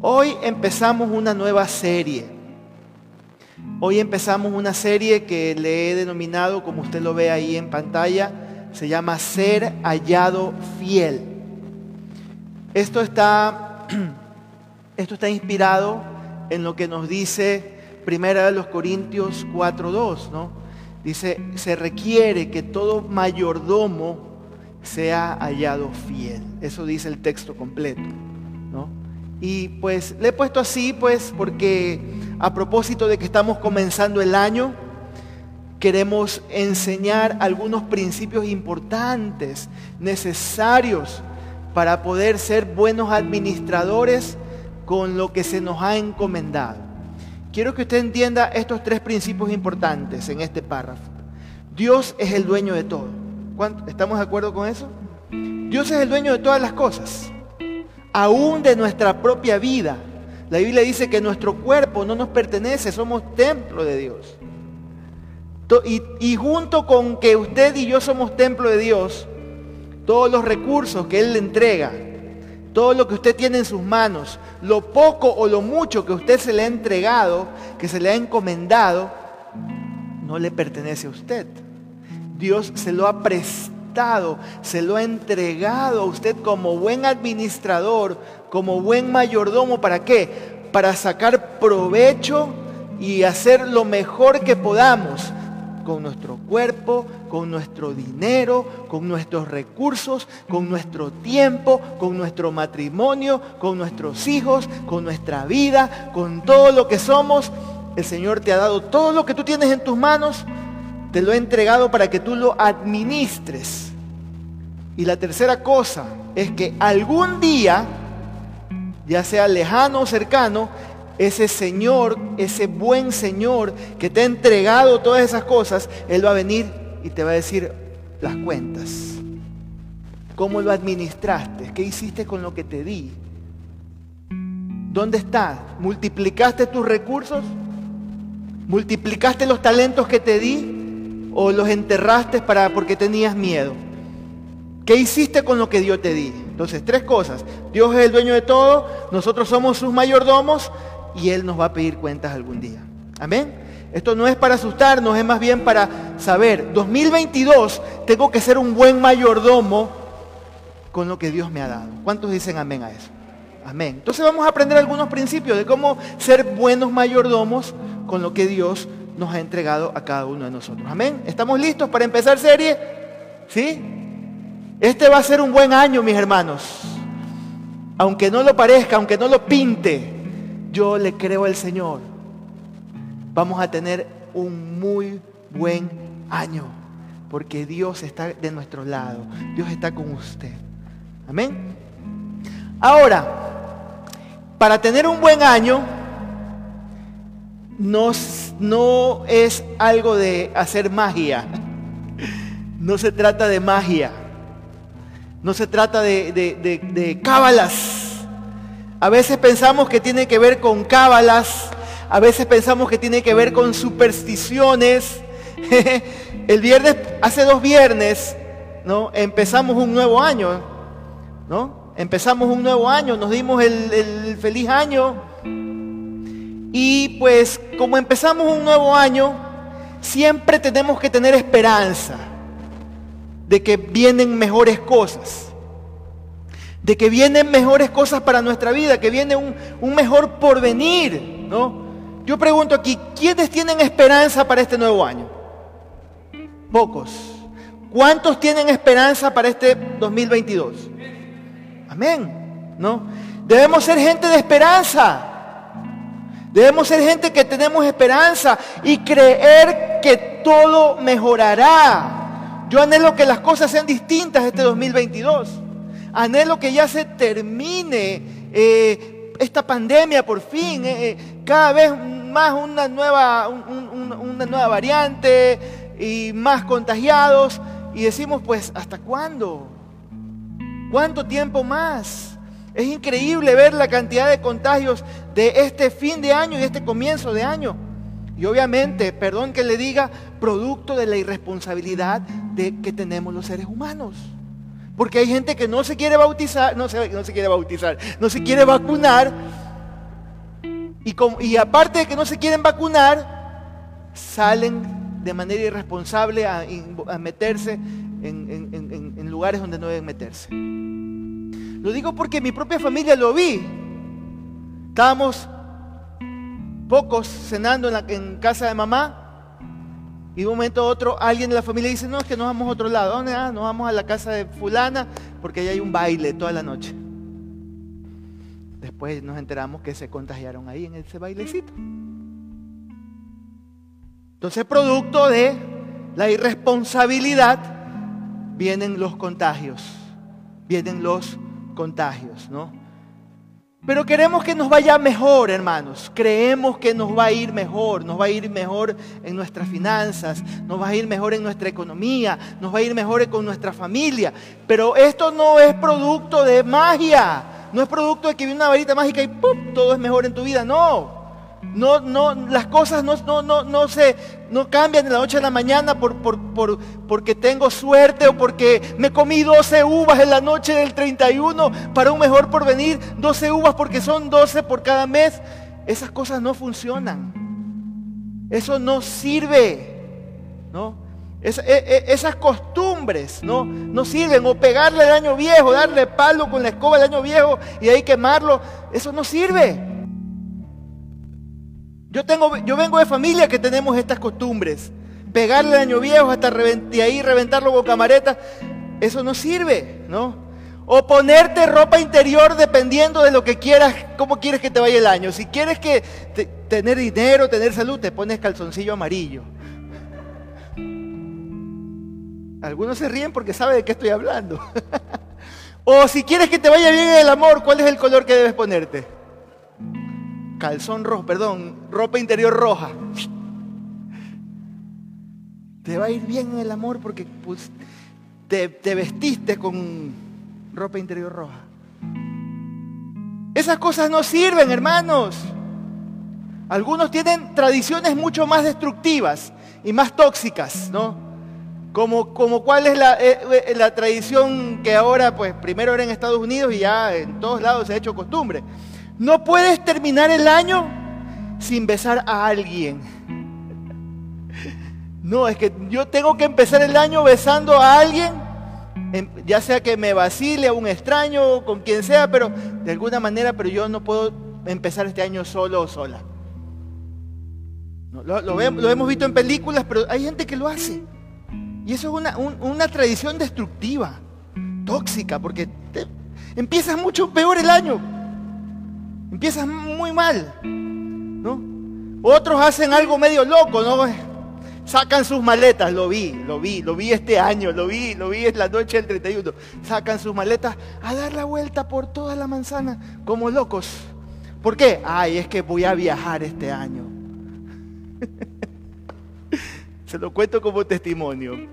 Hoy empezamos una nueva serie. Hoy empezamos una serie que le he denominado, como usted lo ve ahí en pantalla, se llama Ser hallado fiel. Esto está, esto está inspirado en lo que nos dice Primera de los Corintios 4.2, ¿no? Dice, se requiere que todo mayordomo sea hallado fiel. Eso dice el texto completo. Y pues le he puesto así, pues, porque a propósito de que estamos comenzando el año, queremos enseñar algunos principios importantes, necesarios para poder ser buenos administradores con lo que se nos ha encomendado. Quiero que usted entienda estos tres principios importantes en este párrafo. Dios es el dueño de todo. ¿Estamos de acuerdo con eso? Dios es el dueño de todas las cosas aún de nuestra propia vida. La Biblia dice que nuestro cuerpo no nos pertenece, somos templo de Dios. Y, junto con que usted y yo somos templo de Dios, todos los recursos que Él le entrega, todo lo que usted tiene en sus manos, lo poco o lo mucho que usted se le ha entregado, que se le ha encomendado, no le pertenece a usted. Dios se lo ha prestado se lo ha entregado a usted como buen administrador, como buen mayordomo. ¿Para qué? Para sacar provecho y hacer lo mejor que podamos con nuestro cuerpo, con nuestro dinero, con nuestros recursos, con nuestro tiempo, con nuestro matrimonio, con nuestros hijos, con nuestra vida, con todo lo que somos. El Señor te ha dado todo lo que tú tienes en tus manos, te lo ha entregado para que tú lo administres y la tercera cosa es que algún día, ya sea lejano o cercano, ese Señor, ese buen Señor que te ha entregado todas esas cosas, Él va a venir y te va a decir las cuentas. ¿Cómo lo administraste? ¿Qué hiciste con lo que te di? ¿Dónde está? ¿Multiplicaste tus recursos? ¿Multiplicaste los talentos que te di? ¿O los enterraste para, porque tenías miedo? ¿Qué hiciste con lo que Dios te di? Entonces, tres cosas. Dios es el dueño de todo, nosotros somos sus mayordomos y Él nos va a pedir cuentas algún día. Amén. Esto no es para asustarnos, es más bien para saber, 2022 tengo que ser un buen mayordomo con lo que Dios me ha dado. ¿Cuántos dicen amén a eso? Amén. Entonces vamos a aprender algunos principios de cómo ser buenos mayordomos con lo que Dios nos ha entregado a cada uno de nosotros. Amén. ¿Estamos listos para empezar serie? ¿Sí? Este va a ser un buen año, mis hermanos. Aunque no lo parezca, aunque no lo pinte, yo le creo al Señor. Vamos a tener un muy buen año, porque Dios está de nuestro lado. Dios está con usted. Amén. Ahora, para tener un buen año, no, no es algo de hacer magia. No se trata de magia. No se trata de, cábalas. A veces pensamos que tiene que ver con cábalas. A veces pensamos que tiene que ver con supersticiones. El viernes, hace dos viernes, ¿no? Empezamos un nuevo año, ¿no? Empezamos un nuevo año, nos dimos el, el feliz año. Y pues como empezamos un nuevo año, siempre tenemos que tener esperanza de que vienen mejores cosas, de que vienen mejores cosas para nuestra vida, que viene un, mejor porvenir, ¿no? Yo pregunto aquí, ¿quiénes tienen esperanza para este nuevo año? Pocos. ¿Cuántos tienen esperanza para este 2022? Amén, ¿no? Debemos ser gente de esperanza. Debemos ser gente que tenemos esperanza y creer que todo mejorará. Yo anhelo que las cosas sean distintas este 2022. Anhelo que ya se termine eh, esta pandemia por fin. Eh, eh, cada vez más una nueva, una nueva variante y más contagiados. Y decimos, pues, ¿hasta cuándo? ¿Cuánto tiempo más? Es increíble ver la cantidad de contagios de este fin de año y este comienzo de año. Y obviamente, perdón que le diga, producto de la irresponsabilidad de que tenemos los seres humanos. Porque hay gente que no se quiere bautizar, no se, no se quiere bautizar, no se quiere vacunar Y, aparte de que no se quieren vacunar, salen de manera irresponsable a, meterse en lugares donde no deben meterse. Lo digo porque mi propia familia lo vi. Estábamos pocos cenando en, en casa de mamá y de un momento a otro alguien de la familia dice, no, es que nos vamos a otro lado. ¿Dónde? Nos vamos a la casa de fulana porque ahí hay un baile toda la noche. Después nos enteramos que se contagiaron ahí en ese bailecito. Entonces, producto de la irresponsabilidad, vienen los contagios, vienen los contagios, ¿no? Pero queremos que nos vaya mejor, hermanos. Creemos que nos va a ir mejor, nos va a ir mejor en nuestras finanzas, nos va a ir mejor en nuestra economía, nos va a ir mejor con nuestra familia. Pero esto no es producto de magia, no es producto de que viene una varita mágica y ¡pum! todo es mejor en tu vida. No, no, no, las cosas no, no, no, no, se, no cambian de la noche a la mañana por, por, por, porque tengo suerte o porque me comí 12 uvas en la noche del 31 para un mejor porvenir. 12 uvas porque son 12 por cada mes. Esas cosas no funcionan. Eso no sirve. ¿no? E, e, esas costumbres ¿no? no sirven. O pegarle al año viejo, darle palo con la escoba del año viejo y ahí quemarlo. Eso no sirve. Yo, tengo, yo vengo de familia que tenemos estas costumbres. Pegarle al año viejo hasta y ahí reventarlo con camareta, eso no sirve, ¿no? O ponerte ropa interior dependiendo de lo que quieras, cómo quieres que te vaya el año. Si quieres que tener dinero, tener salud, te pones calzoncillo amarillo. Algunos se ríen porque saben de qué estoy hablando. o si quieres que te vaya bien el amor, ¿cuál es el color que debes ponerte? Calzón rojo, perdón, ropa interior roja. Te va a ir bien en el amor porque pues, te, te vestiste con ropa interior roja. Esas cosas no sirven, hermanos. Algunos tienen tradiciones mucho más destructivas y más tóxicas, ¿no? Como, como cuál es la, eh, eh, la, tradición que ahora, pues primero era en Estados Unidos y ya en todos lados se ha hecho costumbre. No puedes terminar el año sin besar a alguien. No, es que yo tengo que empezar el año besando a alguien, ya sea que me vacile a un extraño, con quien sea, pero de alguna manera, pero yo no puedo empezar este año solo o sola. lo, hemos visto en películas, pero hay gente que lo hace. Y eso es una, tradición destructiva, tóxica, porque empiezas mucho peor el año. Empiezas muy mal, ¿no? Otros hacen algo medio loco, ¿no? Sacan sus maletas, lo vi, lo vi, lo vi este año, lo vi, lo vi en la noche del 31. Sacan sus maletas a dar la vuelta por toda la manzana como locos. ¿Por qué? Ay, es que voy a viajar este año. Se lo cuento como testimonio.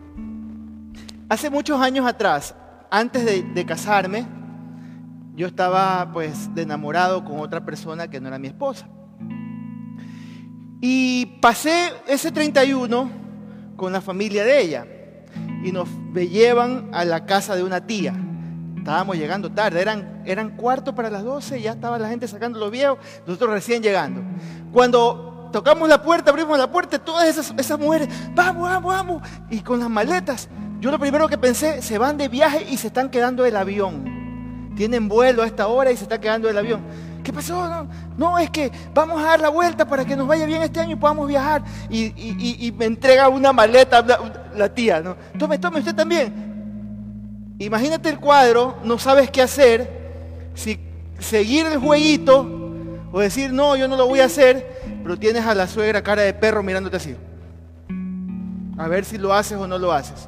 Hace muchos años atrás, antes de, de casarme, yo estaba pues de enamorado con otra persona que no era mi esposa. Y pasé ese 31 con la familia de ella y nos llevan a la casa de una tía. Estábamos llegando tarde, eran, eran cuarto para las 12, ya estaba la gente sacando los viejos, nosotros recién llegando. Cuando tocamos la puerta, abrimos la puerta, todas esas, esas mujeres, vamos, vamos, vamos, y con las maletas, yo lo primero que pensé, se van de viaje y se están quedando el avión tienen vuelo a esta hora y se está quedando el avión. ¿Qué pasó? No, es que vamos a dar la vuelta para que nos vaya bien este año y podamos viajar. Y, me entrega una maleta la, tía, ¿no? Tome, tome, usted también. Imagínate el cuadro, no sabes qué hacer, si seguir el jueguito o decir, no, yo no lo voy a hacer, pero tienes a la suegra cara de perro mirándote así. A ver si lo haces o no lo haces.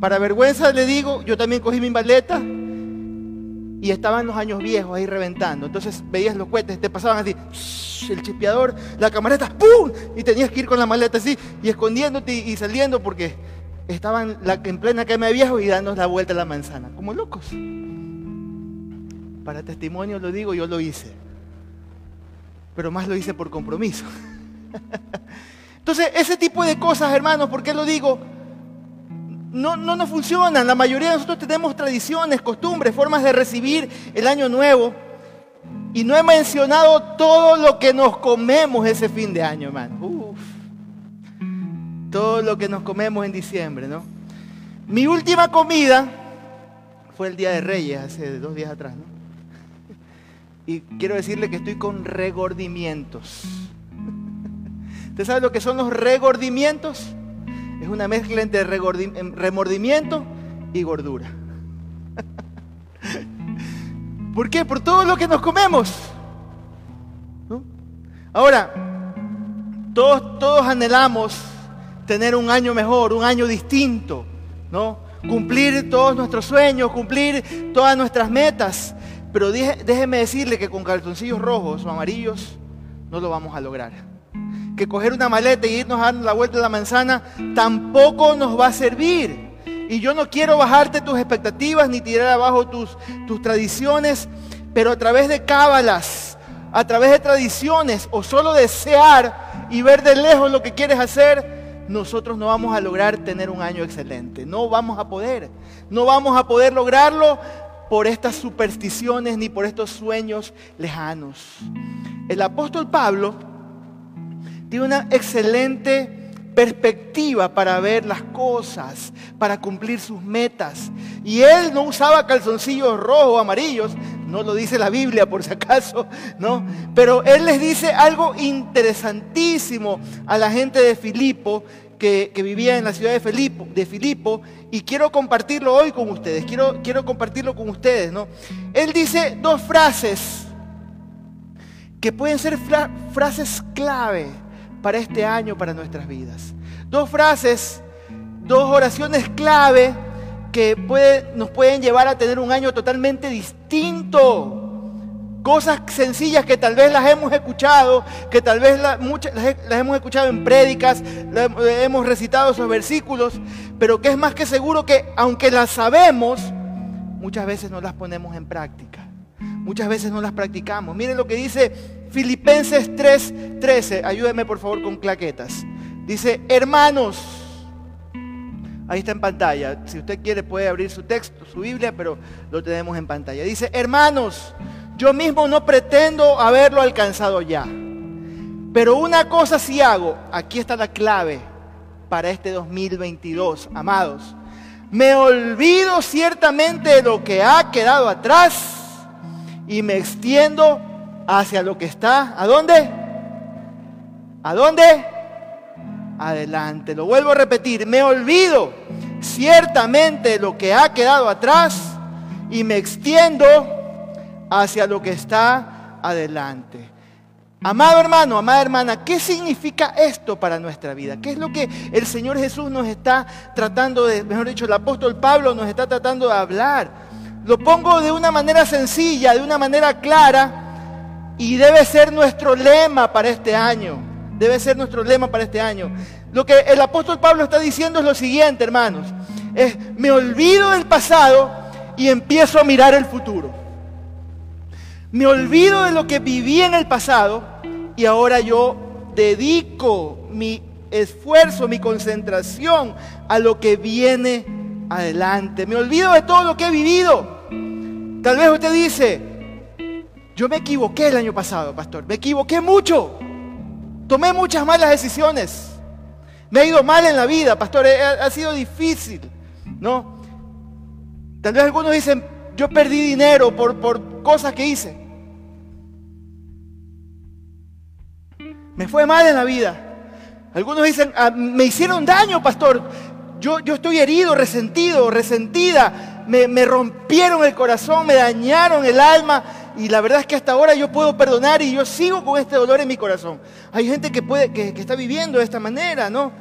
Para vergüenza le digo, yo también cogí mi maleta, y estaban los años viejos ahí reventando. Entonces veías los cohetes, te pasaban así, el chispeador, la camareta, ¡pum! Y tenías que ir con la maleta así y escondiéndote y, saliendo porque estaban en plena quema de viejos y dándonos la vuelta a la manzana, como locos. Para testimonio lo digo, yo lo hice. Pero más lo hice por compromiso. Entonces, ese tipo de cosas, hermanos, ¿por qué lo digo? No, no nos funcionan. La mayoría de nosotros tenemos tradiciones, costumbres, formas de recibir el año nuevo Y no he mencionado todo lo que nos comemos ese fin de año, hermano. Uf. Todo lo que nos comemos en diciembre, ¿no? Mi última comida fue el Día de Reyes, hace dos días atrás, ¿no? Y quiero decirle que estoy con regordimientos. ¿Usted sabe lo que son los regordimientos? Una mezcla entre remordimiento y gordura. ¿Por qué? Por todo lo que nos comemos. Ahora, todos, todos anhelamos tener un año mejor, un año distinto, ¿no? Cumplir todos nuestros sueños, cumplir todas nuestras metas. Pero déjeme decirle que con calzoncillos rojos o amarillos no lo vamos a lograr. Que coger una maleta y irnos a dar la vuelta de la manzana tampoco nos va a servir. Y yo no quiero bajarte tus expectativas ni tirar abajo tus, tus tradiciones, pero a través de cábalas, a través de tradiciones o solo desear y ver de lejos lo que quieres hacer, nosotros no vamos a lograr tener un año excelente. No vamos a poder. No vamos a poder lograrlo por estas supersticiones ni por estos sueños lejanos. El apóstol Pablo tiene una excelente perspectiva para ver las cosas, para cumplir sus metas. Y él no usaba calzoncillos rojos o amarillos, no lo dice la Biblia por si acaso, ¿no? Pero él les dice algo interesantísimo a la gente de Filipo, que, vivía en la ciudad de Filipo, de Filipo, y quiero compartirlo hoy con ustedes, quiero, quiero compartirlo con ustedes, ¿no? Él dice dos frases que pueden ser frases clave para este año, para nuestras vidas. Dos frases, dos oraciones clave que nos pueden llevar a tener un año totalmente distinto. Cosas sencillas que tal vez las hemos escuchado, que tal vez las, hemos escuchado en prédicas, hemos recitado esos versículos, pero que es más que seguro que aunque las sabemos, muchas veces no las ponemos en práctica. Muchas veces no las practicamos. Miren lo que dice Filipenses 3:13. Ayúdenme por favor con claquetas. Dice, hermanos, ahí está en pantalla. Si usted quiere puede abrir su texto, su Biblia, pero lo tenemos en pantalla. Dice, hermanos, yo mismo no pretendo haberlo alcanzado ya. Pero una cosa sí hago, aquí está la clave para este 2022, amados. Me olvido ciertamente de lo que ha quedado atrás y me extiendo hacia lo que está. ¿A dónde? ¿A dónde? Adelante. Lo vuelvo a repetir. Me olvido ciertamente lo que ha quedado atrás y me extiendo hacia lo que está adelante. Amado hermano, amada hermana, ¿qué significa esto para nuestra vida? ¿Qué es lo que el Señor Jesús nos está tratando de, mejor dicho, el apóstol Pablo nos está tratando de hablar? Lo pongo de una manera sencilla, de una manera clara, y debe ser nuestro lema para este año. Debe ser nuestro lema para este año. Lo que el apóstol Pablo está diciendo es lo siguiente, hermanos. Es, me olvido del pasado y empiezo a mirar el futuro. Me olvido de lo que viví en el pasado y ahora yo dedico mi esfuerzo, mi concentración a lo que viene adelante. Me olvido de todo lo que he vivido. Tal vez usted dice, yo me equivoqué el año pasado, pastor. Me equivoqué mucho. Tomé muchas malas decisiones. Me ha ido mal en la vida, pastor. Ha, sido difícil, ¿no? Tal vez algunos dicen, yo perdí dinero por, por cosas que hice. Me fue mal en la vida. Algunos dicen, ah, me hicieron daño, pastor. Yo, yo estoy herido, resentido, resentida. Me, me rompieron el corazón, me dañaron el alma y la verdad es que hasta ahora yo puedo perdonar y yo sigo con este dolor en mi corazón. Hay gente que, puede, que, está viviendo de esta manera, ¿no?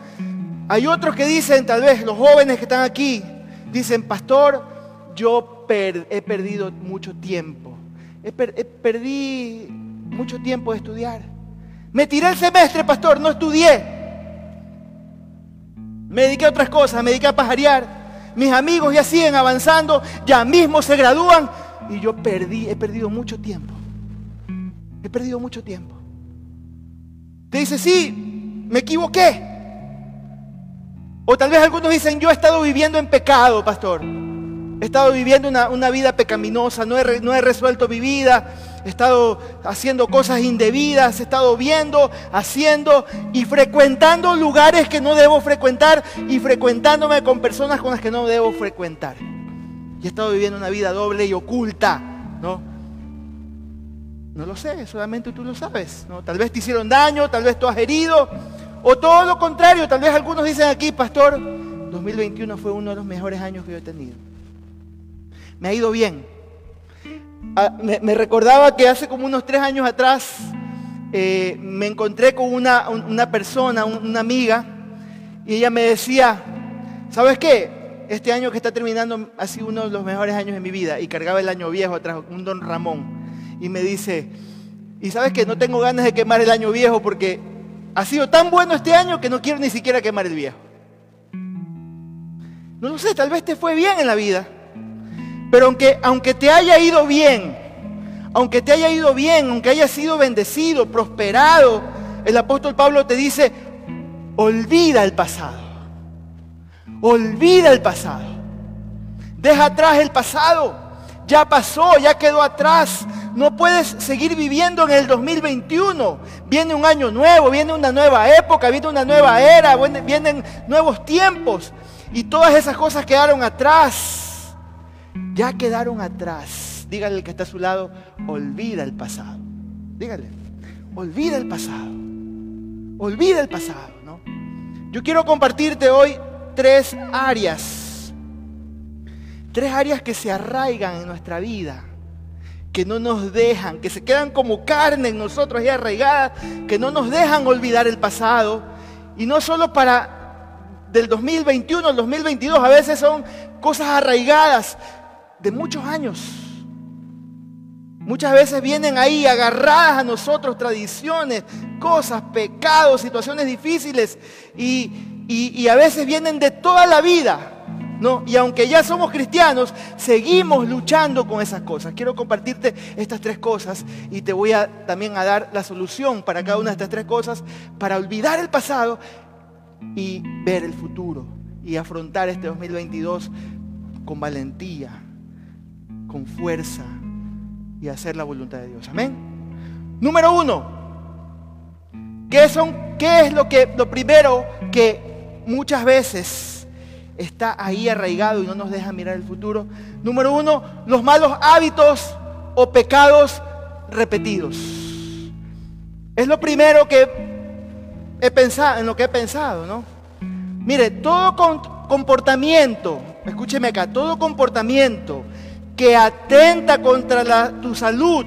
Hay otros que dicen, tal vez los jóvenes que están aquí, dicen, pastor, yo he perdido mucho tiempo. He, perdí mucho tiempo de estudiar. Me tiré el semestre, pastor, no estudié. Me dediqué a otras cosas, me dediqué a pajarear. Mis amigos ya siguen avanzando, ya mismo se gradúan y yo perdí, he perdido mucho tiempo. He perdido mucho tiempo. Te dice, sí, me equivoqué. O tal vez algunos dicen, yo he estado viviendo en pecado, pastor. He estado viviendo una, vida pecaminosa, no he, no he resuelto mi vida, he estado haciendo cosas indebidas, he estado viendo, haciendo y frecuentando lugares que no debo frecuentar y frecuentándome con personas con las que no debo frecuentar. Y he estado viviendo una vida doble y oculta, ¿no? No lo sé, solamente tú lo sabes, ¿no? Tal vez te hicieron daño, tal vez tú has herido, o todo lo contrario, tal vez algunos dicen aquí, pastor, 2021 fue uno de los mejores años que yo he tenido. Me ha ido bien, Ah, me, recordaba que hace como unos tres años atrás eh, me encontré con una, una persona, una amiga, y ella me decía, ¿sabes qué? Este año que está terminando ha sido uno de los mejores años de mi vida y cargaba el año viejo atrás, un don Ramón. Y me dice, y sabes que no tengo ganas de quemar el año viejo porque ha sido tan bueno este año que no quiero ni siquiera quemar el viejo. No lo sé, tal vez te fue bien en la vida. Pero aunque, aunque te haya ido bien, aunque te haya ido bien, aunque hayas sido bendecido, prosperado, el apóstol Pablo te dice, olvida el pasado. Olvida el pasado. Deja atrás el pasado. Ya pasó, ya quedó atrás. No puedes seguir viviendo en el 2021. Viene un año nuevo, viene una nueva época, viene una nueva era, vienen nuevos tiempos. Y todas esas cosas quedaron atrás ya quedaron atrás. Dígale al que está a su lado, olvida el pasado. Dígale, olvida el pasado. Olvida el pasado, ¿no? Yo quiero compartirte hoy tres áreas. Tres áreas que se arraigan en nuestra vida, que no nos dejan, que se quedan como carne en nosotros y arraigadas, que no nos dejan olvidar el pasado. Y no solo para del 2021 al 2022, a veces son cosas arraigadas de muchos años. Muchas veces vienen ahí agarradas a nosotros tradiciones, cosas, pecados, situaciones difíciles y, a veces vienen de toda la vida. ¿no? Y aunque ya somos cristianos, seguimos luchando con esas cosas. Quiero compartirte estas tres cosas y te voy a, también a dar la solución para cada una de estas tres cosas para olvidar el pasado y ver el futuro y afrontar este 2022 con valentía, con fuerza y hacer la voluntad de Dios. Amén. Número uno, ¿qué, son, qué es lo, que, lo primero que muchas veces está ahí arraigado y no nos deja mirar el futuro? Número uno, los malos hábitos o pecados repetidos. Es lo primero que he pensado, en lo que he pensado, ¿no? Mire, todo comportamiento, escúcheme acá, todo comportamiento que atenta contra tu salud,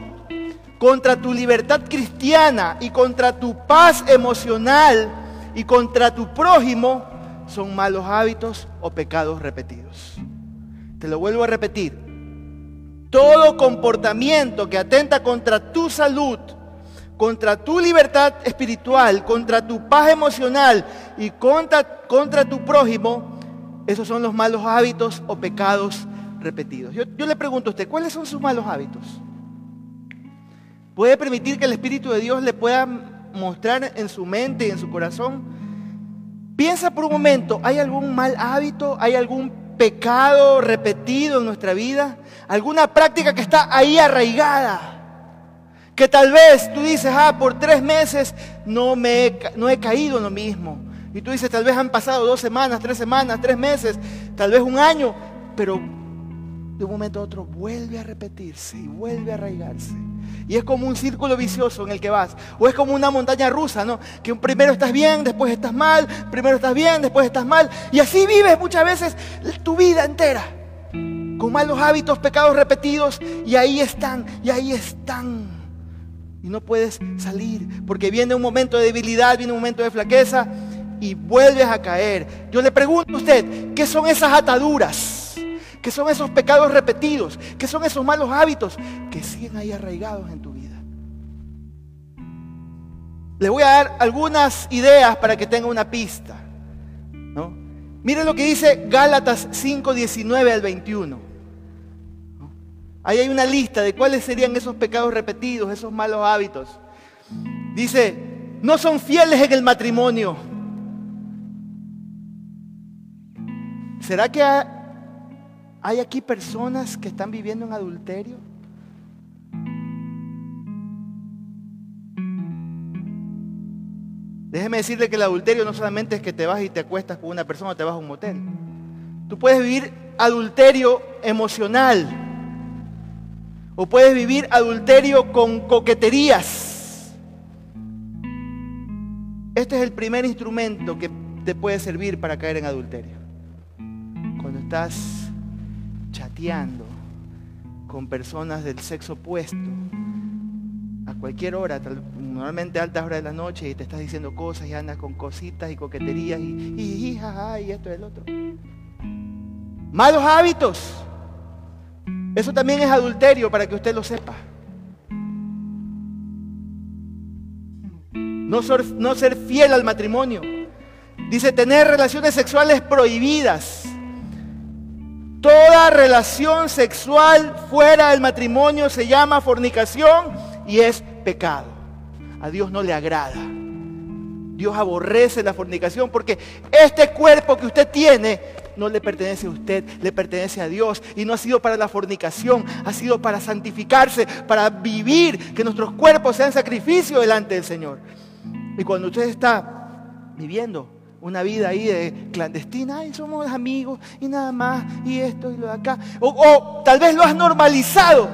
contra tu libertad cristiana y contra tu paz emocional y contra tu prójimo, son malos hábitos o pecados repetidos. Te lo vuelvo a repetir. Todo comportamiento que atenta contra tu salud, contra tu libertad espiritual, contra tu paz emocional y contra, contra tu prójimo, esos son los malos hábitos o pecados repetidos. Yo, le pregunto a usted, ¿cuáles son sus malos hábitos? ¿Puede permitir que el Espíritu de Dios le pueda mostrar en su mente y en su corazón? Piensa por un momento, ¿hay algún mal hábito? ¿Hay algún pecado repetido en nuestra vida? ¿Alguna práctica que está ahí arraigada? Que tal vez tú dices, ah, por tres meses no, me no he caído en lo mismo. Y tú dices, tal vez han pasado dos semanas, tres semanas, tres meses, tal vez un año, pero de un momento a otro vuelve a repetirse y vuelve a arraigarse. Y es como un círculo vicioso en el que vas. O es como una montaña rusa, ¿no? Que primero estás bien, después estás mal, primero estás bien, después estás mal. Y así vives muchas veces tu vida entera. Con malos hábitos, pecados repetidos. Y ahí están, y ahí están. Y no puedes salir. Porque viene un momento de debilidad, viene un momento de flaqueza. Y vuelves a caer. Yo le pregunto a usted, ¿qué son esas ataduras? Que son esos pecados repetidos, que son esos malos hábitos que siguen ahí arraigados en tu vida. Le voy a dar algunas ideas para que tenga una pista. ¿no? Miren lo que dice Gálatas 5, 19 al 21. Ahí hay una lista de cuáles serían esos pecados repetidos, esos malos hábitos. Dice, no son fieles en el matrimonio. ¿Será que ¿Hay aquí personas que están viviendo en adulterio? Déjeme decirle que el adulterio no solamente es que te vas y te acuestas con una persona o te vas a un motel. Tú puedes vivir adulterio emocional o puedes vivir adulterio con coqueterías. Este es el primer instrumento que te puede servir para caer en adulterio. Cuando estás chateando con personas del sexo opuesto, a cualquier hora, normalmente a altas horas de la noche, y te estás diciendo cosas y andas con cositas y coqueterías y, y, y, jaja, y esto y el otro. Malos hábitos. Eso también es adulterio para que usted lo sepa. No no ser fiel al matrimonio. Dice tener relaciones sexuales prohibidas. Toda relación sexual fuera del matrimonio se llama fornicación y es pecado. A Dios no le agrada. Dios aborrece la fornicación porque este cuerpo que usted tiene no le pertenece a usted, le pertenece a Dios. Y no ha sido para la fornicación, ha sido para santificarse, para vivir, que nuestros cuerpos sean sacrificio delante del Señor. Y cuando usted está viviendo una vida ahí de clandestina, y somos amigos y nada más, y esto y lo de acá, o, o tal vez lo has normalizado,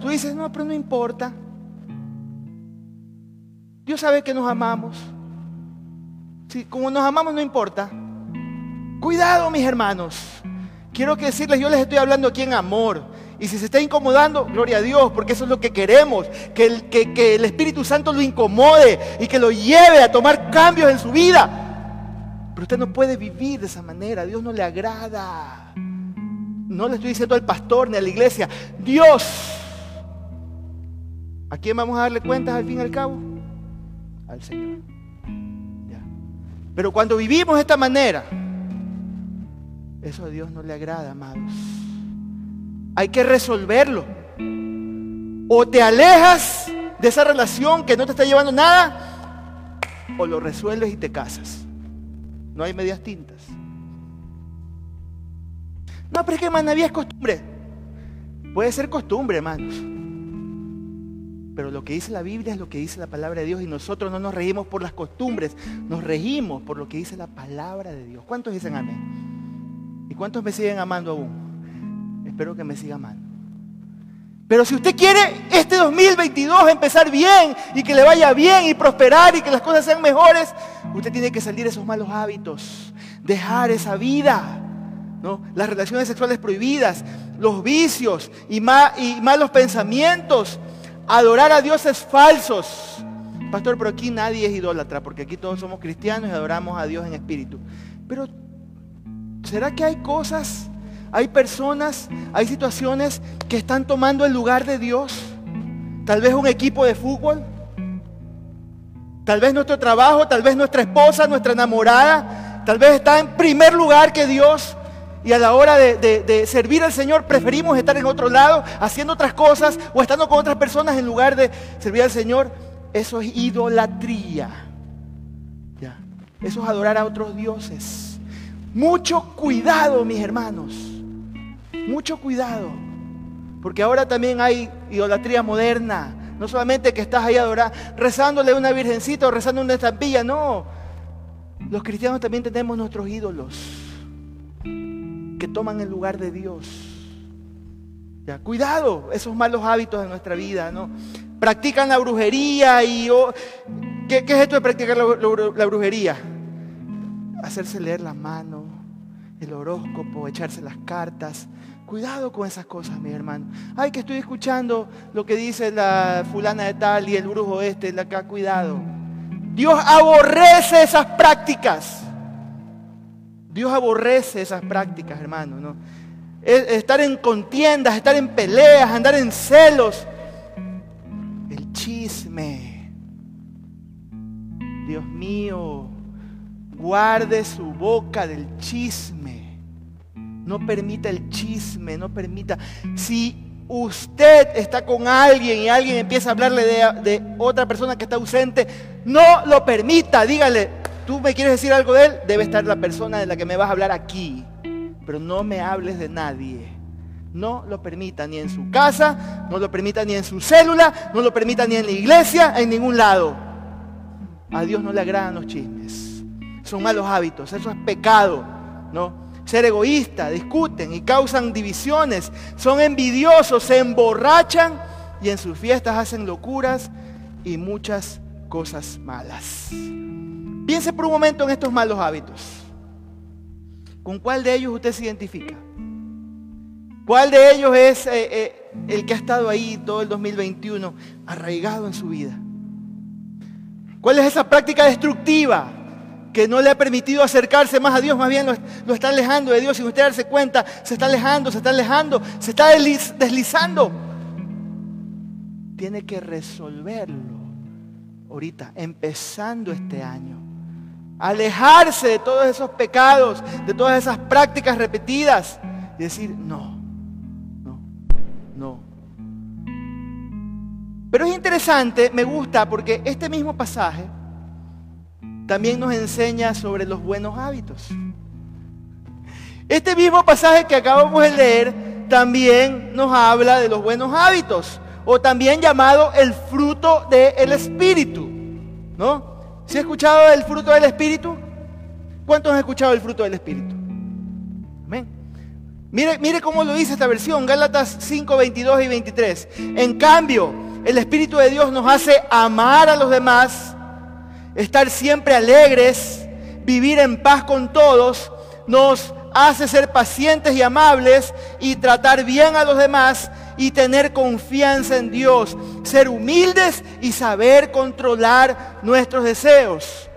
tú dices, no, pero no importa. Dios sabe que nos amamos. Si como nos amamos no importa. Cuidado, mis hermanos. Quiero que decirles, yo les estoy hablando aquí en amor. Y si se está incomodando, gloria a Dios, porque eso es lo que queremos, que el, que, el Espíritu Santo lo incomode y que lo lleve a tomar cambios en su vida. Pero usted no puede vivir de esa manera, Dios no le agrada. No le estoy diciendo al pastor ni a la iglesia, Dios, ¿a quién vamos a darle cuentas al fin y al cabo? Al Señor. Pero cuando vivimos de esta manera, eso a Dios no le agrada, amados. Hay que resolverlo. O te alejas de esa relación que no te está llevando nada, o lo resuelves y te casas. No hay medias tintas. No, pero es que manavía es costumbre. Puede ser costumbre, hermanos. Pero lo que dice la Biblia es lo que dice la palabra de Dios y nosotros no nos reímos por las costumbres, nos reímos por lo que dice la palabra de Dios. ¿Cuántos dicen amén? ¿Y cuántos me siguen amando aún? Espero que me siga amando. Pero si usted quiere este 2022 empezar bien y que le vaya bien y prosperar y que las cosas sean mejores, usted tiene que salir de esos malos hábitos, dejar esa vida, ¿no? las relaciones sexuales prohibidas, los vicios y, y malos pensamientos, adorar a dioses falsos. Pastor, pero aquí nadie es idólatra, porque aquí todos somos cristianos y adoramos a Dios en espíritu. Pero ¿Será que hay cosas, hay personas, hay situaciones que están tomando el lugar de Dios? Tal vez un equipo de fútbol, tal vez nuestro trabajo, tal vez nuestra esposa, nuestra enamorada, tal vez está en primer lugar que Dios. Y a la hora de, servir al Señor preferimos estar en otro lado, haciendo otras cosas o estando con otras personas en lugar de servir al Señor. Eso es idolatría. Eso es adorar a otros dioses. Mucho cuidado, mis hermanos. Mucho cuidado. Porque ahora también hay idolatría moderna. No solamente que estás ahí adorando, rezándole a una virgencita o rezando una estampilla, no. Los cristianos también tenemos nuestros ídolos que toman el lugar de Dios. Ya, cuidado, esos malos hábitos de nuestra vida, ¿no? Practican la brujería y... ¿qué, es esto de practicar la brujería? hacerse leer la mano, el horóscopo, echarse las cartas. Cuidado con esas cosas, mi hermano. Ay, que estoy escuchando lo que dice la fulana de tal y el brujo este, de acá, cuidado. Dios aborrece esas prácticas. Dios aborrece esas prácticas, hermano. ¿no? Estar en contiendas, estar en peleas, andar en celos. El chisme. Dios mío, Guarde su boca del chisme. No permita el chisme, no permita. Si usted está con alguien y alguien empieza a hablarle de, otra persona que está ausente, no lo permita. Dígale, tú me quieres decir algo de él, debe estar la persona de la que me vas a hablar aquí. Pero no me hables de nadie. No lo permita ni en su casa, no lo permita ni en su célula, no lo permita ni en la iglesia, en ningún lado. A Dios no le agradan los chismes. Son malos hábitos, eso es pecado, ¿no? Ser egoísta, discuten y causan divisiones, son envidiosos, se emborrachan y en sus fiestas hacen locuras y muchas cosas malas. Piense por un momento en estos malos hábitos. ¿Con cuál de ellos usted se identifica? ¿Cuál de ellos es eh, eh, el que ha estado ahí todo el 2021 arraigado en su vida? ¿Cuál es esa práctica destructiva que no le ha permitido acercarse más a Dios? Más bien lo, está alejando de Dios. Sin usted darse cuenta, se está alejando, se está alejando, se está deslizando. Tiene que resolverlo ahorita, empezando este año. Alejarse de todos esos pecados, de todas esas prácticas repetidas y decir, no, no. Pero es interesante, me gusta, porque este mismo pasaje también nos enseña sobre los buenos hábitos. Este mismo pasaje que acabamos de leer también nos habla de los buenos hábitos, o también llamado el fruto del Espíritu. ¿No? ¿Se ha escuchado el fruto del Espíritu? ¿Cuántos han escuchado el fruto del Espíritu? Amén. Mire, mire cómo lo dice esta versión, Gálatas 5, 22 y 23. En cambio, el Espíritu de Dios nos hace amar a los demás, estar siempre alegres, vivir en paz con todos, nos hace ser pacientes y amables y tratar bien a los demás y tener confianza en Dios, ser humildes y saber controlar nuestros deseos.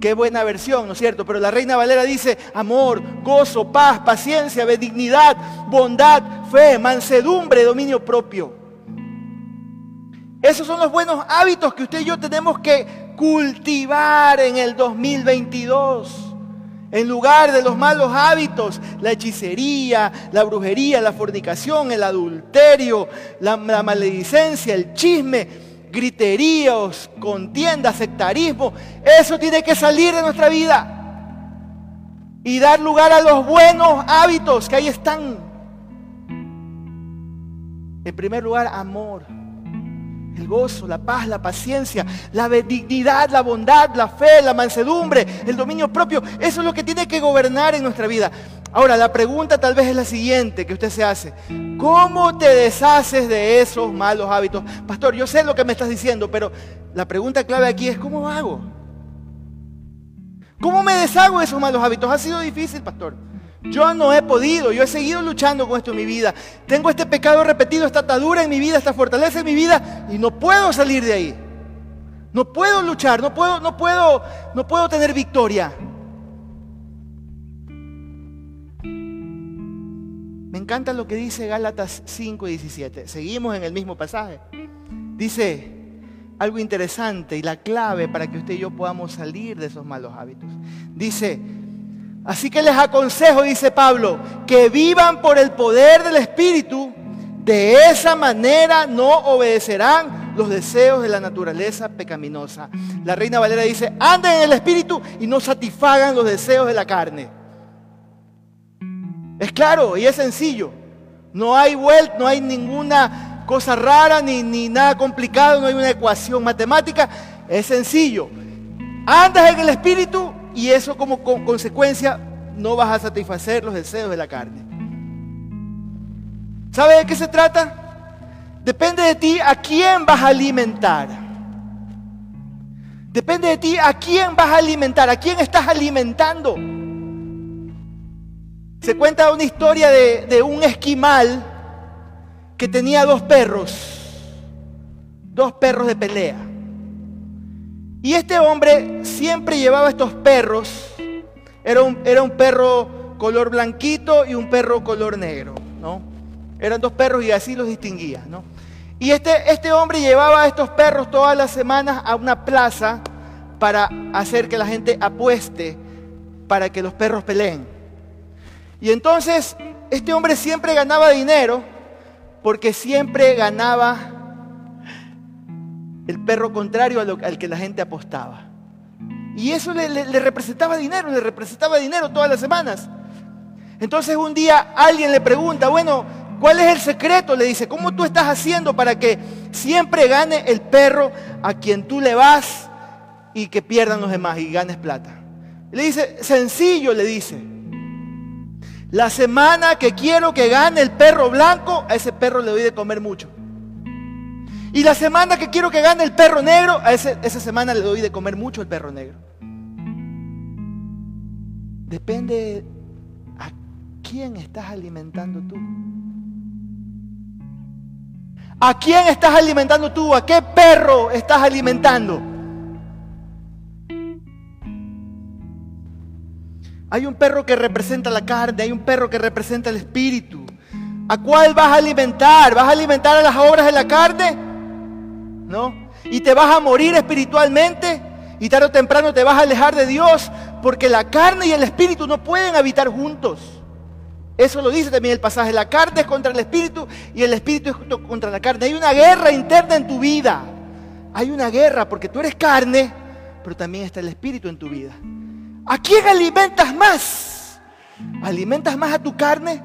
Qué buena versión, ¿no es cierto? Pero la Reina Valera dice amor, gozo, paz, paciencia, benignidad, bondad, fe, mansedumbre, dominio propio. Esos son los buenos hábitos que usted y yo tenemos que cultivar en el 2022. En lugar de los malos hábitos, la hechicería, la brujería, la fornicación, el adulterio, la, maledicencia, el chisme, griteríos, contiendas, sectarismo, eso tiene que salir de nuestra vida y dar lugar a los buenos hábitos que ahí están. En primer lugar, amor, el gozo, la paz, la paciencia, la benignidad, la bondad, la fe, la mansedumbre, el dominio propio. Eso es lo que tiene que gobernar en nuestra vida. Ahora, la pregunta tal vez es la siguiente que usted se hace. ¿Cómo te deshaces de esos malos hábitos? Pastor, yo sé lo que me estás diciendo, pero la pregunta clave aquí es, ¿cómo hago? ¿Cómo me deshago de esos malos hábitos? Ha sido difícil, pastor. Yo no he podido, yo he seguido luchando con esto en mi vida. Tengo este pecado repetido, esta atadura en mi vida, esta fortaleza en mi vida y no puedo salir de ahí. No puedo luchar, no puedo, no puedo, no puedo tener victoria. Me encanta lo que dice Gálatas 5 y 17. Seguimos en el mismo pasaje. Dice algo interesante y la clave para que usted y yo podamos salir de esos malos hábitos. Dice, así que les aconsejo, dice Pablo, que vivan por el poder del Espíritu. De esa manera no obedecerán los deseos de la naturaleza pecaminosa. La reina Valera dice, anden en el Espíritu y no satisfagan los deseos de la carne. Es claro y es sencillo. No hay vuelta, no hay ninguna cosa rara ni, ni nada complicado, no hay una ecuación matemática. Es sencillo. Andas en el espíritu y eso como consecuencia no vas a satisfacer los deseos de la carne. ¿Sabe de qué se trata? Depende de ti a quién vas a alimentar. Depende de ti a quién vas a alimentar, a quién estás alimentando. Se cuenta una historia de, un esquimal que tenía dos perros, dos perros de pelea. Y este hombre siempre llevaba estos perros, era un, era un perro color blanquito y un perro color negro, ¿no? Eran dos perros y así los distinguía, ¿no? Y este, este hombre llevaba a estos perros todas las semanas a una plaza para hacer que la gente apueste para que los perros peleen. Y entonces este hombre siempre ganaba dinero porque siempre ganaba el perro contrario al que la gente apostaba. Y eso le, representaba dinero, le representaba dinero todas las semanas. Entonces un día alguien le pregunta, bueno, ¿Cuál es el secreto? Le dice, ¿cómo tú estás haciendo para que siempre gane el perro a quien tú le vas y que pierdan los demás y ganes plata? Le dice, sencillo, le dice. La semana que quiero que gane el perro blanco, a ese perro le doy de comer mucho. Y la semana que quiero que gane el perro negro, a esa semana le doy de comer mucho al perro negro. Depende a quién estás alimentando tú. ¿A quién estás alimentando tú? ¿A qué perro estás alimentando? Hay un perro que representa la carne, hay un perro que representa el espíritu. ¿A cuál vas a alimentar? ¿Vas a alimentar a las obras de la carne? ¿No? ¿Y te vas a morir espiritualmente? ¿Y tarde o temprano te vas a alejar de Dios? Porque la carne y el espíritu no pueden habitar juntos. Eso lo dice también el pasaje. La carne es contra el espíritu y el espíritu es contra la carne. Hay una guerra interna en tu vida. Hay una guerra porque tú eres carne, pero también está el espíritu en tu vida. ¿A quién alimentas más? ¿Alimentas más a tu carne?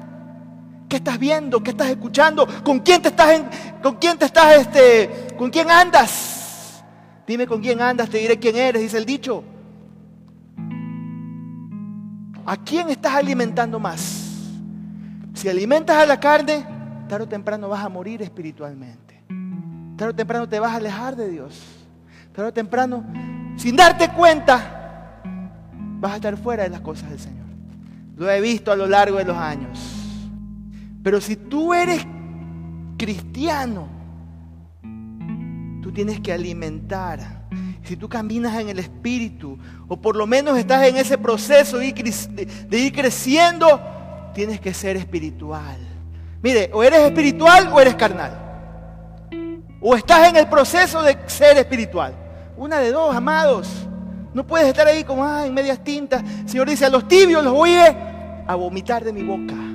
¿Qué estás viendo? ¿Qué estás escuchando? ¿Con quién te estás con quién te estás este con quién andas? Dime con quién andas, te diré quién eres, dice el dicho. ¿A quién estás alimentando más? Si alimentas a la carne, tarde o temprano vas a morir espiritualmente. Tarde o temprano te vas a alejar de Dios. Tarde o temprano, sin darte cuenta, vas a estar fuera de las cosas del Señor. Lo he visto a lo largo de los años. Pero si tú eres cristiano, tú tienes que alimentar. Si tú caminas en el Espíritu, o por lo menos estás en ese proceso de ir creciendo, tienes que ser espiritual. Mire, o eres espiritual o eres carnal. O estás en el proceso de ser espiritual. Una de dos, amados. No puedes estar ahí como ah, en medias tintas. Señor dice, a los tibios los voy a vomitar de mi boca.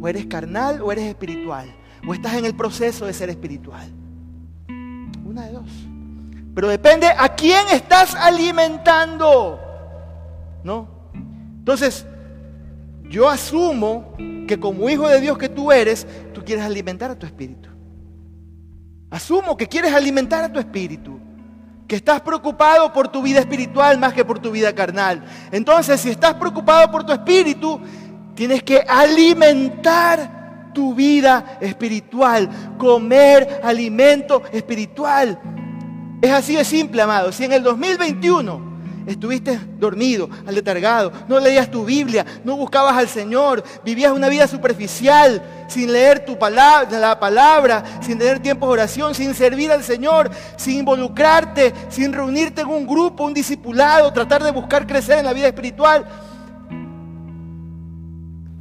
O eres carnal o eres espiritual. O estás en el proceso de ser espiritual. Una de dos. Pero depende a quién estás alimentando. ¿No? Entonces, yo asumo que como hijo de Dios que tú eres, tú quieres alimentar a tu espíritu. Asumo que quieres alimentar a tu espíritu que estás preocupado por tu vida espiritual más que por tu vida carnal. Entonces, si estás preocupado por tu espíritu, tienes que alimentar tu vida espiritual, comer alimento espiritual. Es así de simple, amado. Si en el 2021 Estuviste dormido, aletargado, no leías tu Biblia, no buscabas al Señor, vivías una vida superficial, sin leer tu palabra, la palabra, sin tener tiempo de oración, sin servir al Señor, sin involucrarte, sin reunirte en un grupo, un discipulado, tratar de buscar crecer en la vida espiritual.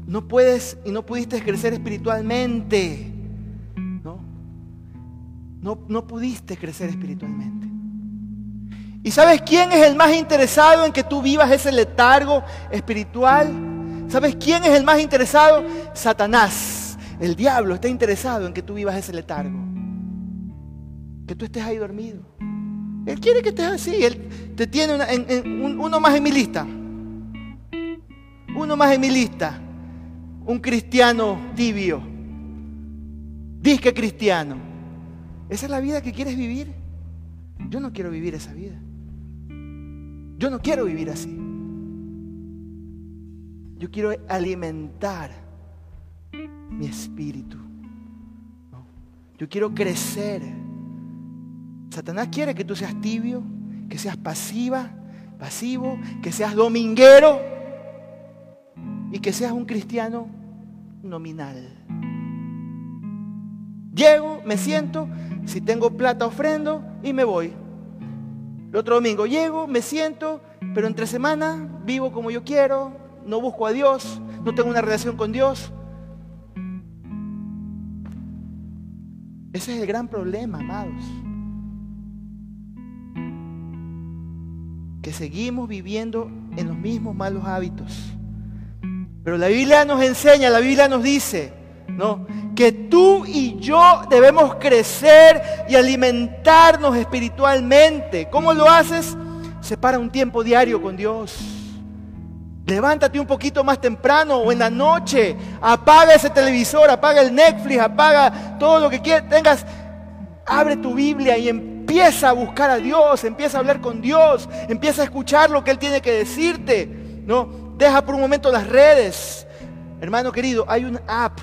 No puedes y no pudiste crecer espiritualmente. No, no, no pudiste crecer espiritualmente. ¿Y sabes quién es el más interesado en que tú vivas ese letargo espiritual? ¿Sabes quién es el más interesado? Satanás. El diablo está interesado en que tú vivas ese letargo. Que tú estés ahí dormido. Él quiere que estés así. Él te tiene uno más en mi lista. Uno más en mi lista. Un cristiano tibio. Disque cristiano. ¿Esa es la vida que quieres vivir? Yo no quiero vivir esa vida. Yo no quiero vivir así. Yo quiero alimentar mi espíritu. Yo quiero crecer. Satanás quiere que tú seas tibio, que seas pasiva, pasivo, que seas dominguero y que seas un cristiano nominal. Llego, me siento, si tengo plata ofrendo y me voy. El otro domingo llego, me siento, pero entre semana vivo como yo quiero, no busco a Dios, no tengo una relación con Dios. Ese es el gran problema, amados. Que seguimos viviendo en los mismos malos hábitos. Pero la Biblia nos enseña, la Biblia nos dice, ¿no? Que tú y yo debemos crecer y alimentarnos espiritualmente. ¿Cómo lo haces? Separa un tiempo diario con Dios. Levántate un poquito más temprano o en la noche. Apaga ese televisor, apaga el Netflix, apaga todo lo que quieras, tengas. Abre tu Biblia y empieza a buscar a Dios, empieza a hablar con Dios, empieza a escuchar lo que Él tiene que decirte. ¿no? Deja por un momento las redes. Hermano querido, hay un app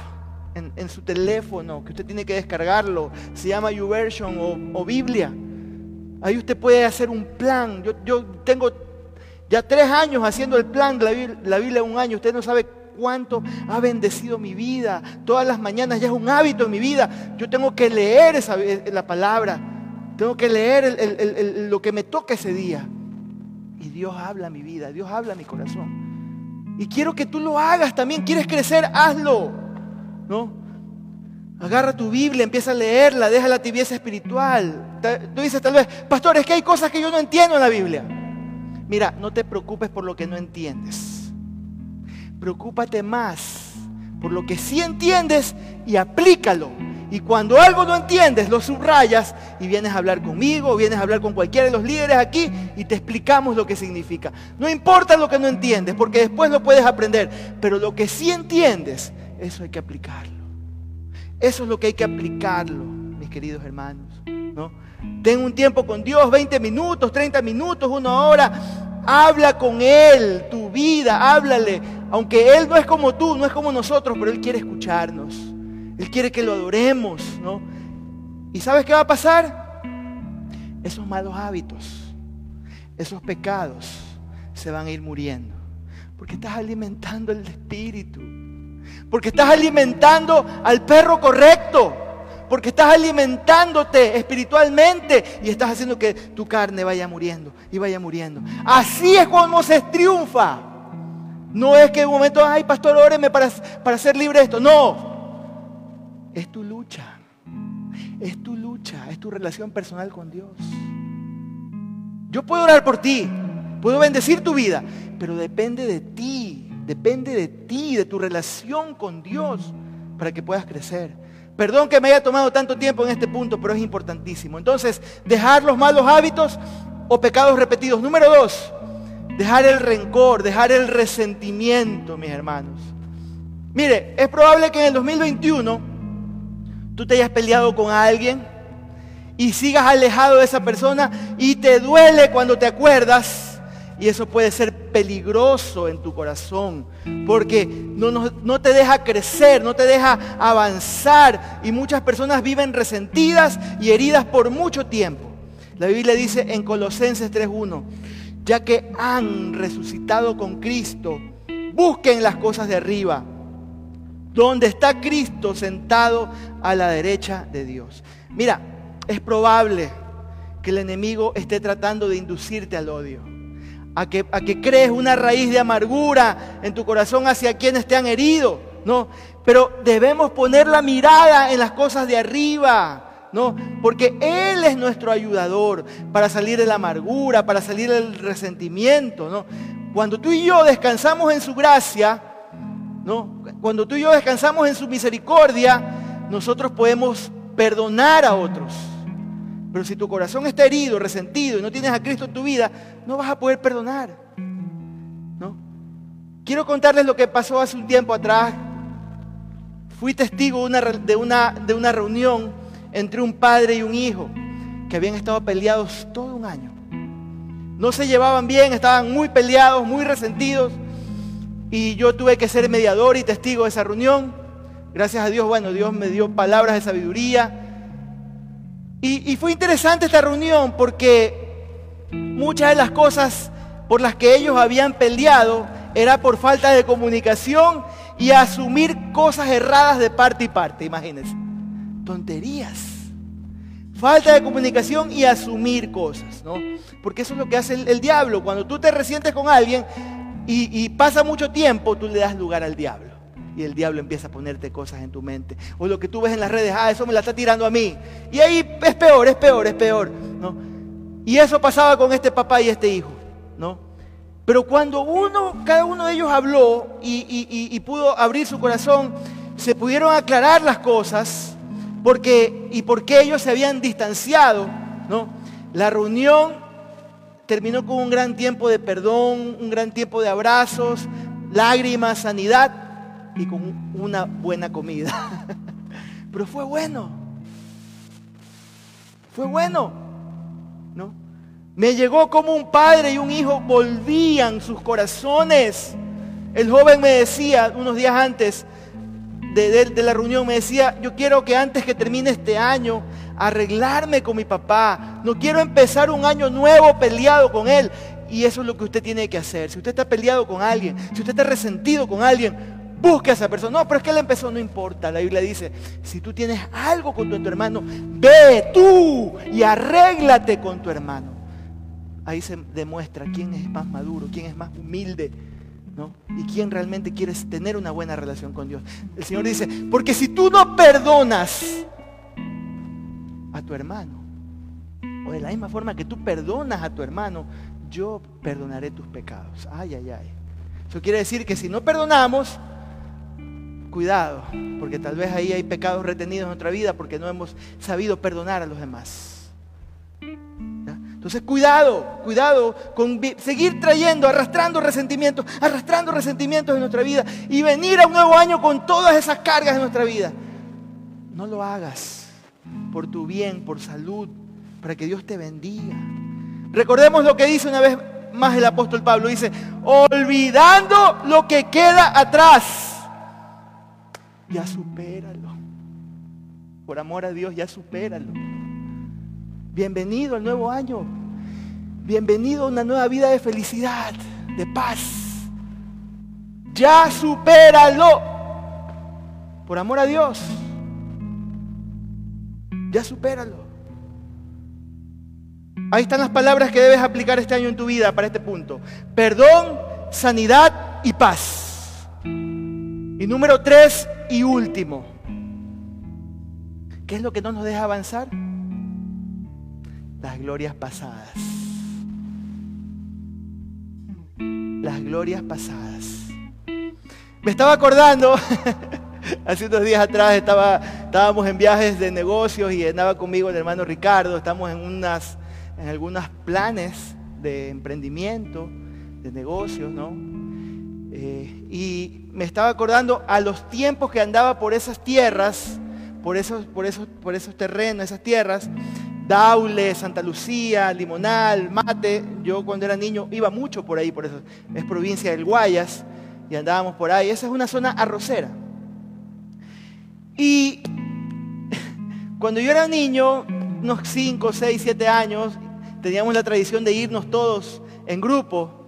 en, su teléfono que usted tiene que descargarlo. Se llama YouVersion o, o Biblia. Ahí usted puede hacer un plan. Yo, tengo ya tres años haciendo el plan de la Biblia, la un año. Usted no sabe cuánto ha bendecido mi vida. Todas las mañanas ya es un hábito en mi vida. Yo tengo que leer esa, la palabra. Tengo que leer lo que me toca ese día. Y Dios habla a mi vida. Dios habla a mi corazón. Y quiero que tú lo hagas también. ¿Quieres crecer? Hazlo. ¿No? Agarra tu Biblia, empieza a leerla, deja la tibieza espiritual. Tú dices tal vez, pastor, es que hay cosas que yo no entiendo en la Biblia. Mira, no te preocupes por lo que no entiendes. Preocúpate más por lo que sí entiendes y aplícalo. Y cuando algo no entiendes, lo subrayas y vienes a hablar conmigo, vienes a hablar con cualquiera de los líderes aquí y te explicamos lo que significa. No importa lo que no entiendes, porque después lo puedes aprender, pero lo que sí entiendes, eso hay que aplicarlo. Eso es lo que hay que aplicarlo, mis queridos hermanos. ¿no? Ten un tiempo con Dios, 20 minutos, 30 minutos, una hora. Habla con Él, tu vida, háblale. Aunque Él no es como tú, no es como nosotros, pero Él quiere escucharnos. Él quiere que lo adoremos, ¿no? ¿Y sabes qué va a pasar? Esos malos hábitos, esos pecados se van a ir muriendo. Porque estás alimentando el espíritu. Porque estás alimentando al perro correcto porque estás alimentándote espiritualmente y estás haciendo que tu carne vaya muriendo y vaya muriendo. Así es como se triunfa. No es que en un momento, ay, pastor, óreme para, para ser libre de esto. No. Es tu lucha. Es tu lucha. Es tu relación personal con Dios. Yo puedo orar por ti. Puedo bendecir tu vida. Pero depende de ti. Depende de ti, de tu relación con Dios para que puedas crecer. Perdón que me haya tomado tanto tiempo en este punto, pero es importantísimo. Entonces, dejar los malos hábitos o pecados repetidos. Número dos, dejar el rencor, dejar el resentimiento, mis hermanos. Mire, es probable que en el 2021 tú te hayas peleado con alguien y sigas alejado de esa persona y te duele cuando te acuerdas y eso puede ser peligroso en tu corazón, porque no, no, te deja crecer, no te deja avanzar. Y muchas personas viven resentidas y heridas por mucho tiempo. La Biblia dice en Colosenses 3.1, ya que han resucitado con Cristo, busquen las cosas de arriba, donde está Cristo sentado a la derecha de Dios. Mira, es probable que el enemigo esté tratando de inducirte al odio a que, crees una raíz de amargura en tu corazón hacia quienes te han herido, ¿no? Pero debemos poner la mirada en las cosas de arriba, ¿no? Porque Él es nuestro ayudador para salir de la amargura, para salir del resentimiento, ¿no? Cuando tú y yo descansamos en su gracia, ¿no? Cuando tú y yo descansamos en su misericordia, nosotros podemos perdonar a otros. Pero si tu corazón está herido, resentido y no tienes a Cristo en tu vida, no vas a poder perdonar. ¿No? Quiero contarles lo que pasó hace un tiempo atrás. Fui testigo de una, de una reunión entre un padre y un hijo que habían estado peleados todo un año. No se llevaban bien, estaban muy peleados, muy resentidos. Y yo tuve que ser mediador y testigo de esa reunión. Gracias a Dios, bueno, Dios me dio palabras de sabiduría y, fue interesante esta reunión porque muchas de las cosas por las que ellos habían peleado era por falta de comunicación y asumir cosas erradas de parte y parte, imagínense. Tonterías. Falta de comunicación y asumir cosas, ¿no? Porque eso es lo que hace el, diablo. Cuando tú te resientes con alguien y pasa mucho tiempo, tú le das lugar al diablo y el diablo empieza a ponerte cosas en tu mente. O lo que tú ves en las redes, ah, eso me la está tirando a mí. Y ahí es peor, es peor, es peor. ¿no? Y eso pasaba con este papá y este hijo. ¿no? Pero cuando uno, cada uno de ellos habló y, pudo abrir su corazón, se pudieron aclarar las cosas porque, y por qué ellos se habían distanciado. ¿no? La reunión terminó con un gran tiempo de perdón, un gran tiempo de abrazos, lágrimas, sanidad y con una buena comida. Pero fue bueno. Fue bueno. ¿No? Me llegó como un padre y un hijo volvían sus corazones. El joven me decía unos días antes de, de, la reunión, me decía, yo quiero que antes que termine este año, arreglarme con mi papá. No quiero empezar un año nuevo peleado con él. Y eso es lo que usted tiene que hacer. Si usted está peleado con alguien, si usted está resentido con alguien, busque a esa persona. No, pero es que él empezó, no importa. La Biblia dice, si tú tienes algo con tu, tu hermano, ve tú y arréglate con tu hermano. Ahí se demuestra quién es más maduro, quién es más humilde. ¿No? Y quién realmente quiere tener una buena relación con Dios. El Señor dice, porque si tú no perdonas a tu hermano, o de la misma forma que tú perdonas a tu hermano, yo perdonaré tus pecados. Ay, ay, ay. Eso quiere decir que si no perdonamos, cuidado, porque tal vez ahí hay pecados retenidos en nuestra vida porque no hemos sabido perdonar a los demás. Entonces, cuidado, cuidado con seguir trayendo, arrastrando resentimientos, arrastrando resentimientos en nuestra vida y venir a un nuevo año con todas esas cargas en nuestra vida. No lo hagas por tu bien, por salud, para que Dios te bendiga. Recordemos lo que dice una vez más el apóstol Pablo. Dice, olvidando lo que queda atrás, ya supéralo. Por amor a Dios, ya supéralo. Bienvenido al nuevo año. Bienvenido a una nueva vida de felicidad, de paz. Ya supéralo. Por amor a Dios. Ya supéralo. Ahí están las palabras que debes aplicar este año en tu vida para este punto. Perdón, sanidad y paz. Y número tres y último. ¿Qué es lo que no nos deja avanzar? Las glorias pasadas. Las glorias pasadas. Me estaba acordando, hace unos días atrás estaba, estábamos en viajes de negocios y andaba conmigo el hermano Ricardo, estamos en, unas, en algunos planes de emprendimiento, de negocios, ¿no? Eh, y me estaba acordando a los tiempos que andaba por esas tierras, por esos, por esos, por esos terrenos, esas tierras, Daule, Santa Lucía, Limonal, Mate. Yo cuando era niño iba mucho por ahí, por eso es provincia del Guayas y andábamos por ahí. Esa es una zona arrocera. Y cuando yo era niño, unos 5, 6, 7 años, teníamos la tradición de irnos todos en grupo.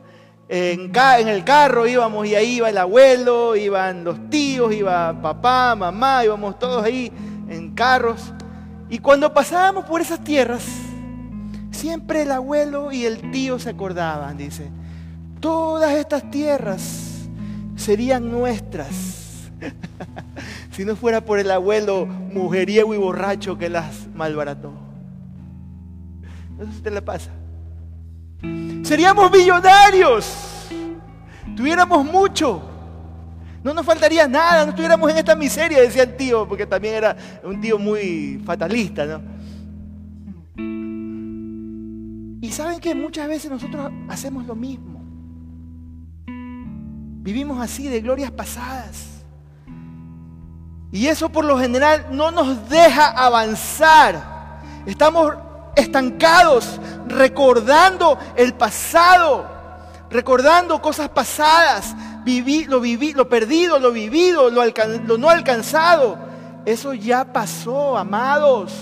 En, en, el carro íbamos y ahí iba el abuelo, iban los tíos, iba papá, mamá, íbamos todos ahí en carros. Y cuando pasábamos por esas tierras, siempre el abuelo y el tío se acordaban, dice, todas estas tierras serían nuestras si no fuera por el abuelo mujeriego y borracho que las malbarató. Eso te le pasa. Seríamos millonarios, tuviéramos mucho, no nos faltaría nada, no estuviéramos en esta miseria, decía el tío, porque también era un tío muy fatalista, ¿no? Y saben que muchas veces nosotros hacemos lo mismo. Vivimos así de glorias pasadas. Y eso por lo general no nos deja avanzar. Estamos estancados recordando el pasado, recordando cosas pasadas, lo, viví, lo perdido, lo vivido, lo, lo no alcanzado. Eso ya pasó, amados.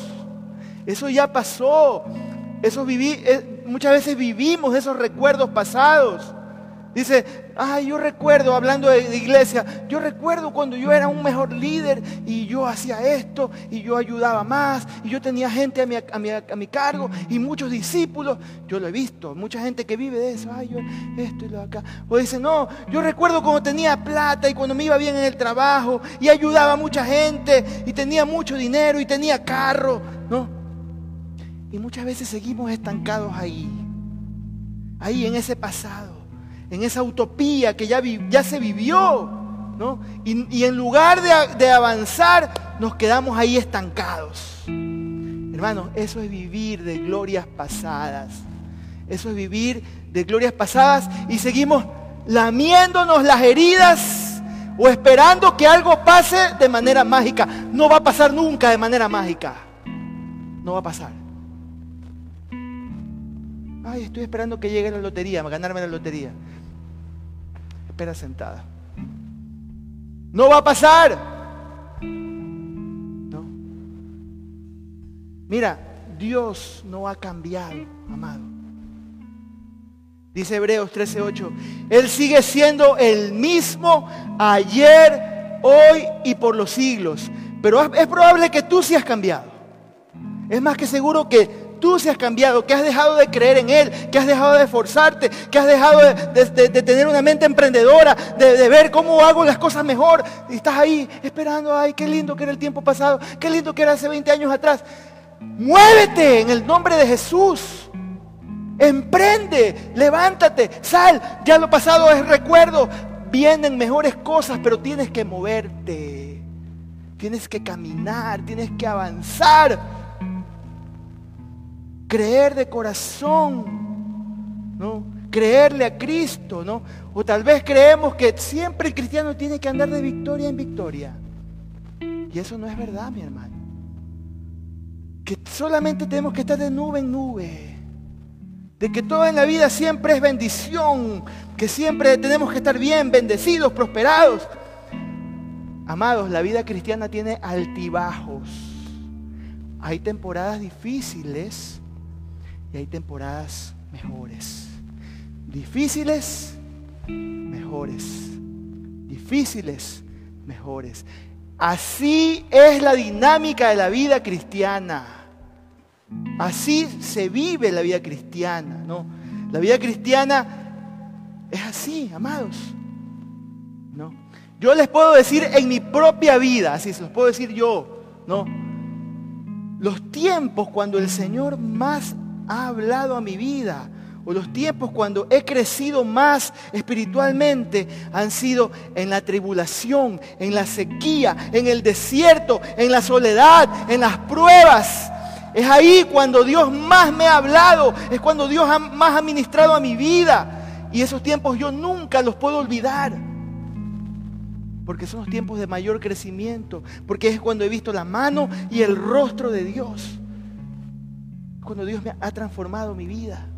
Eso ya pasó. Viví, eh, muchas veces vivimos esos recuerdos pasados. Dice, ay, yo recuerdo, hablando de, iglesia, yo recuerdo cuando yo era un mejor líder y yo hacía esto y yo ayudaba más y yo tenía gente a mi, a mi, cargo y muchos discípulos. Yo lo he visto, mucha gente que vive de eso, ay, yo esto y lo acá. O dice, no, yo recuerdo cuando tenía plata y cuando me iba bien en el trabajo y ayudaba a mucha gente y tenía mucho dinero y tenía carro, ¿no? Y muchas veces seguimos estancados ahí, ahí en ese pasado en esa utopía que ya, ya se vivió, ¿no? Y, en lugar de, de, avanzar, nos quedamos ahí estancados. Hermanos, eso es vivir de glorias pasadas. Eso es vivir de glorias pasadas y seguimos lamiéndonos las heridas o esperando que algo pase de manera mágica. No va a pasar nunca de manera mágica. No va a pasar. Ay, estoy esperando que llegue la lotería, ganarme la lotería. Espera sentada. No va a pasar. No. Mira, Dios no ha cambiado, amado. Dice Hebreos 13:8. Él sigue siendo el mismo ayer, hoy y por los siglos. Pero es probable que tú sí has cambiado. Es más que seguro que tú se has cambiado, que has dejado de creer en Él, que has dejado de esforzarte, que has dejado de, tener una mente emprendedora, de, ver cómo hago las cosas mejor. Y estás ahí esperando, ay, qué lindo que era el tiempo pasado, qué lindo que era hace 20 años atrás. Muévete en el nombre de Jesús. Emprende, levántate, sal. Ya lo pasado es recuerdo. Vienen mejores cosas, pero tienes que moverte. Tienes que caminar, tienes que avanzar creer de corazón, ¿no? Creerle a Cristo, ¿no? O tal vez creemos que siempre el cristiano tiene que andar de victoria en victoria. Y eso no es verdad, mi hermano. Que solamente tenemos que estar de nube en nube. De que todo en la vida siempre es bendición. Que siempre tenemos que estar bien, bendecidos, prosperados. Amados, la vida cristiana tiene altibajos. Hay temporadas difíciles y hay temporadas mejores. Difíciles, mejores. Difíciles, mejores. Así es la dinámica de la vida cristiana. Así se vive la vida cristiana, ¿no? La vida cristiana es así, amados. ¿No? Yo les puedo decir en mi propia vida, así se los puedo decir yo, ¿no? Los tiempos cuando el Señor más ha hablado a mi vida. O los tiempos cuando he crecido más espiritualmente han sido en la tribulación, en la sequía, en el desierto, en la soledad, en las pruebas. Es ahí cuando Dios más me ha hablado, es cuando Dios más ha ministrado a mi vida. Y esos tiempos yo nunca los puedo olvidar. Porque son los tiempos de mayor crecimiento. Porque es cuando he visto la mano y el rostro de Dios cuando Dios me ha transformado mi vida.